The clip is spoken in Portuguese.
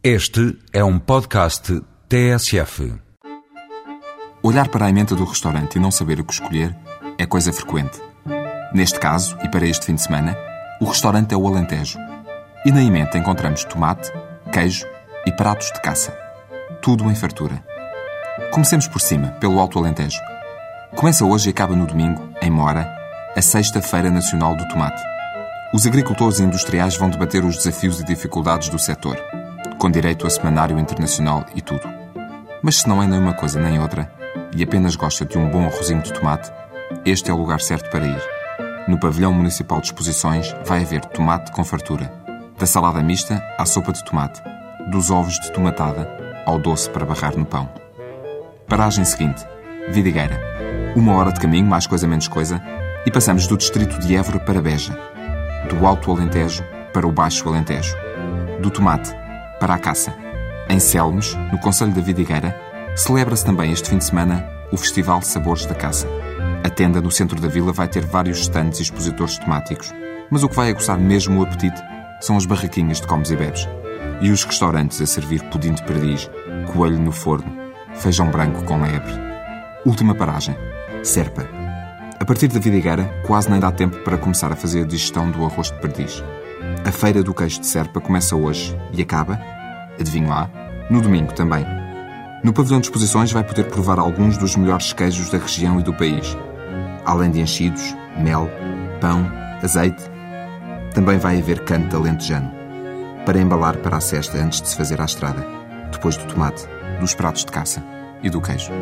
Este é um podcast TSF. Olhar para a emenda do restaurante e não saber o que escolher é coisa frequente. Neste caso, e para este fim de semana, o restaurante é o Alentejo. E na emenda encontramos tomate, queijo e pratos de caça. Tudo em fartura. Comecemos por cima, pelo Alto Alentejo. Começa hoje e acaba no domingo, em Mora, a Sexta Feira Nacional do Tomate. Os agricultores e industriais vão debater os desafios e dificuldades do setor, com direito a semanário internacional e tudo. Mas se não é nem uma coisa nem outra, e apenas gosta de um bom arrozinho de tomate, este é o lugar certo para ir. No pavilhão municipal de exposições vai haver tomate com fartura, da salada mista à sopa de tomate, dos ovos de tomatada ao doce para barrar no pão. Paragem seguinte, Vidigueira. Uma hora de caminho, mais coisa menos coisa, e passamos do distrito de Évora para Beja, do Alto Alentejo para o Baixo Alentejo, do tomate para a caça. Em Selmes, no Conselho da Vidigueira, celebra-se também este fim de semana o Festival Sabores da Caça. A tenda no centro da vila vai ter vários estandes e expositores temáticos, mas o que vai aguçar mesmo o apetite são as barraquinhas de comes e bebes. E os restaurantes a servir pudim de perdiz, coelho no forno, feijão branco com lebre. Última paragem, Serpa. A partir da Vidigueira, quase nem dá tempo para começar a fazer a digestão do arroz de perdiz. A feira do queijo de Serpa começa hoje e acaba, adivinho lá, no domingo também. No pavilhão de exposições vai poder provar alguns dos melhores queijos da região e do país. Além de enchidos, mel, pão, azeite, também vai haver canto alentejano. Para embalar para a cesta antes de se fazer à estrada, depois do tomate, dos pratos de caça e do queijo.